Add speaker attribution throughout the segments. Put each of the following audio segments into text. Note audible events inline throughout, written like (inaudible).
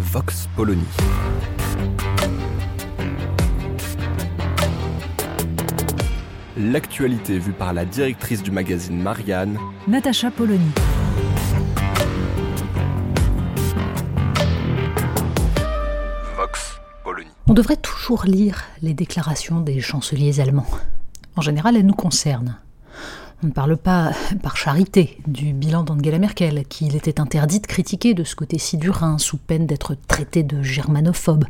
Speaker 1: Vox Polony. L'actualité vue par la directrice du magazine Marianne,
Speaker 2: Natacha Polony.
Speaker 1: Vox Polony.
Speaker 2: On devrait toujours lire les déclarations des chanceliers allemands. En général, elles nous concernent. On ne parle pas, (laughs) par charité, du bilan d'Angela Merkel, qu'il était interdit de critiquer de ce côté-ci du Rhin, sous peine d'être traité de germanophobe.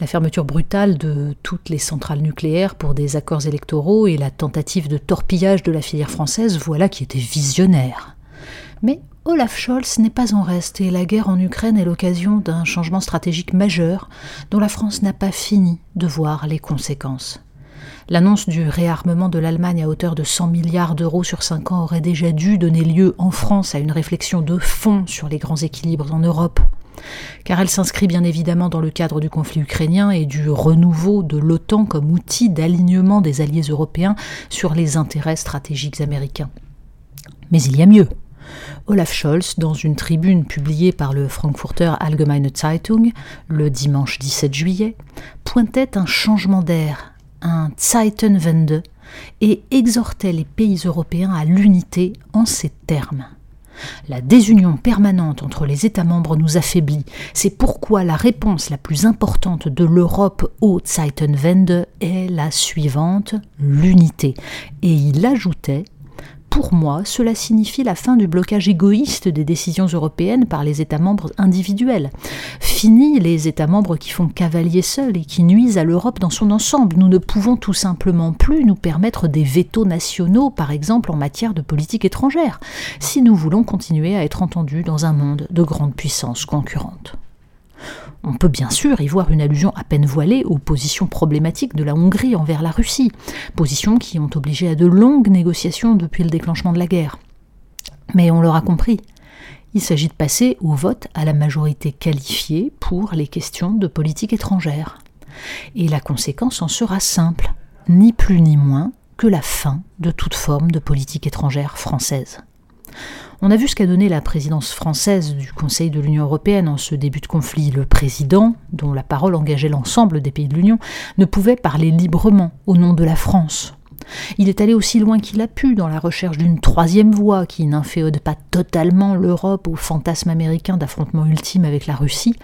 Speaker 2: La fermeture brutale de toutes les centrales nucléaires pour des accords électoraux et la tentative de torpillage de la filière française, voilà qui était visionnaire. Mais Olaf Scholz n'est pas en reste et la guerre en Ukraine est l'occasion d'un changement stratégique majeur dont la France n'a pas fini de voir les conséquences. L'annonce du réarmement de l'Allemagne à hauteur de 100 milliards d'euros sur 5 ans aurait déjà dû donner lieu en France à une réflexion de fond sur les grands équilibres en Europe. Car elle s'inscrit bien évidemment dans le cadre du conflit ukrainien et du renouveau de l'OTAN comme outil d'alignement des alliés européens sur les intérêts stratégiques américains. Mais il y a mieux. Olaf Scholz, dans une tribune publiée par le Frankfurter Allgemeine Zeitung le dimanche 17 juillet, pointait un changement d'air, un Zeitenwende, et exhortait les pays européens à l'unité en ces termes. La désunion permanente entre les États membres nous affaiblit. C'est pourquoi la réponse la plus importante de l'Europe au Zeitenwende est la suivante, l'unité. Et il ajoutait pour moi, cela signifie la fin du blocage égoïste des décisions européennes par les États membres individuels. Fini les États membres qui font cavalier seul et qui nuisent à l'Europe dans son ensemble. Nous ne pouvons tout simplement plus nous permettre des vétos nationaux, par exemple en matière de politique étrangère, si nous voulons continuer à être entendus dans un monde de grandes puissances concurrentes. On peut bien sûr y voir une allusion à peine voilée aux positions problématiques de la Hongrie envers la Russie, positions qui ont obligé à de longues négociations depuis le déclenchement de la guerre. Mais on l'aura compris, il s'agit de passer au vote à la majorité qualifiée pour les questions de politique étrangère. Et la conséquence en sera simple, ni plus ni moins que la fin de toute forme de politique étrangère française. On a vu ce qu'a donné la présidence française du Conseil de l'Union européenne en ce début de conflit. Le président, dont la parole engageait l'ensemble des pays de l'Union, ne pouvait parler librement au nom de la France. Il est allé aussi loin qu'il a pu dans la recherche d'une troisième voie qui n'inféode pas totalement l'Europe au fantasme américain d'affrontement ultime avec la Russie,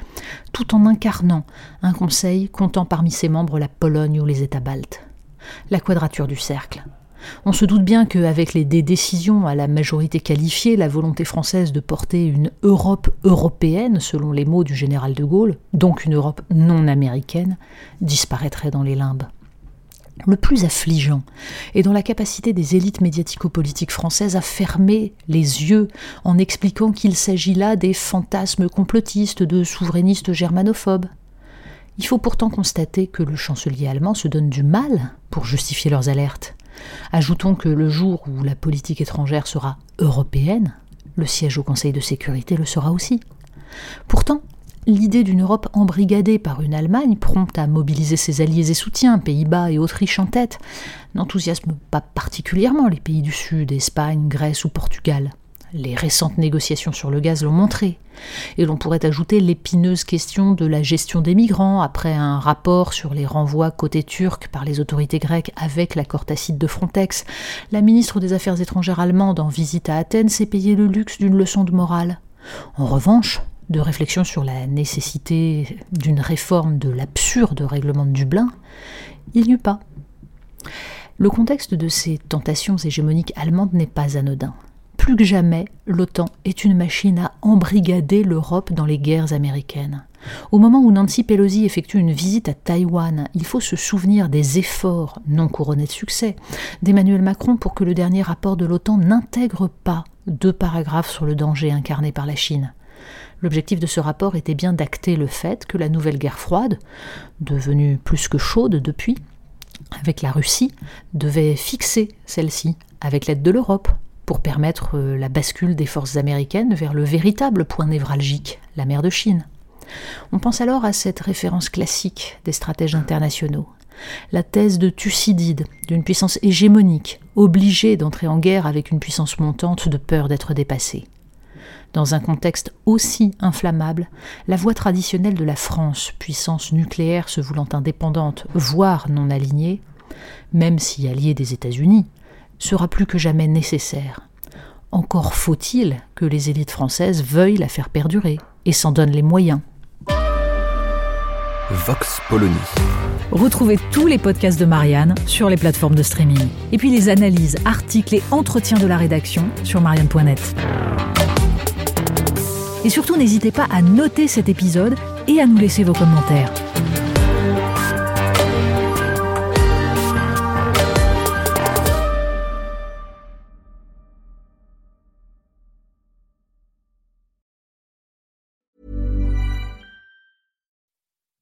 Speaker 2: tout en incarnant un conseil comptant parmi ses membres la Pologne ou les États baltes. La quadrature du cercle. On se doute bien qu'avec les décisions à la majorité qualifiée, la volonté française de porter une Europe européenne, selon les mots du général de Gaulle, donc une Europe non américaine, disparaîtrait dans les limbes. Le plus affligeant est dans la capacité des élites médiatico-politiques françaises à fermer les yeux en expliquant qu'il s'agit là des fantasmes complotistes de souverainistes germanophobes. Il faut pourtant constater que le chancelier allemand se donne du mal pour justifier leurs alertes. Ajoutons que le jour où la politique étrangère sera européenne, le siège au Conseil de sécurité le sera aussi. Pourtant, l'idée d'une Europe embrigadée par une Allemagne prompte à mobiliser ses alliés et soutiens, Pays-Bas et Autriche en tête, n'enthousiasme pas particulièrement les pays du Sud, Espagne, Grèce ou Portugal. Les récentes négociations sur le gaz l'ont montré. Et l'on pourrait ajouter l'épineuse question de la gestion des migrants après un rapport sur les renvois côté turc par les autorités grecques avec l'accord tacite de Frontex. La ministre des Affaires étrangères allemande en visite à Athènes s'est payé le luxe d'une leçon de morale. En revanche, de réflexion sur la nécessité d'une réforme de l'absurde règlement de Dublin, il n'y eut pas. Le contexte de ces tentations hégémoniques allemandes n'est pas anodin plus que jamais, l'OTAN est une machine à embrigader l'Europe dans les guerres américaines. Au moment où Nancy Pelosi effectue une visite à Taïwan, il faut se souvenir des efforts, non couronnés de succès, d'Emmanuel Macron pour que le dernier rapport de l'OTAN n'intègre pas deux paragraphes sur le danger incarné par la Chine. L'objectif de ce rapport était bien d'acter le fait que la nouvelle guerre froide, devenue plus que chaude depuis, avec la Russie, devait fixer celle-ci, avec l'aide de l'Europe, pour permettre euh, la bascule des forces américaines vers le véritable point névralgique, la mer de Chine. On pense alors à cette référence classique des stratèges internationaux, la thèse de Thucydide, d'une puissance hégémonique, obligée d'entrer en guerre avec une puissance montante de peur d'être dépassée. Dans un contexte aussi inflammable, la voie traditionnelle de la France, puissance nucléaire se voulant indépendante, voire non alignée, même si alliée des États-Unis, sera plus que jamais nécessaire. Encore faut-il que les élites françaises veuillent la faire perdurer et s'en donnent les moyens.
Speaker 1: Vox Polony.
Speaker 2: Retrouvez tous les podcasts de Marianne sur les plateformes de streaming. Et puis les analyses, articles et entretiens de la rédaction sur marianne.net. Et surtout, n'hésitez pas à noter cet épisode et à nous laisser vos commentaires.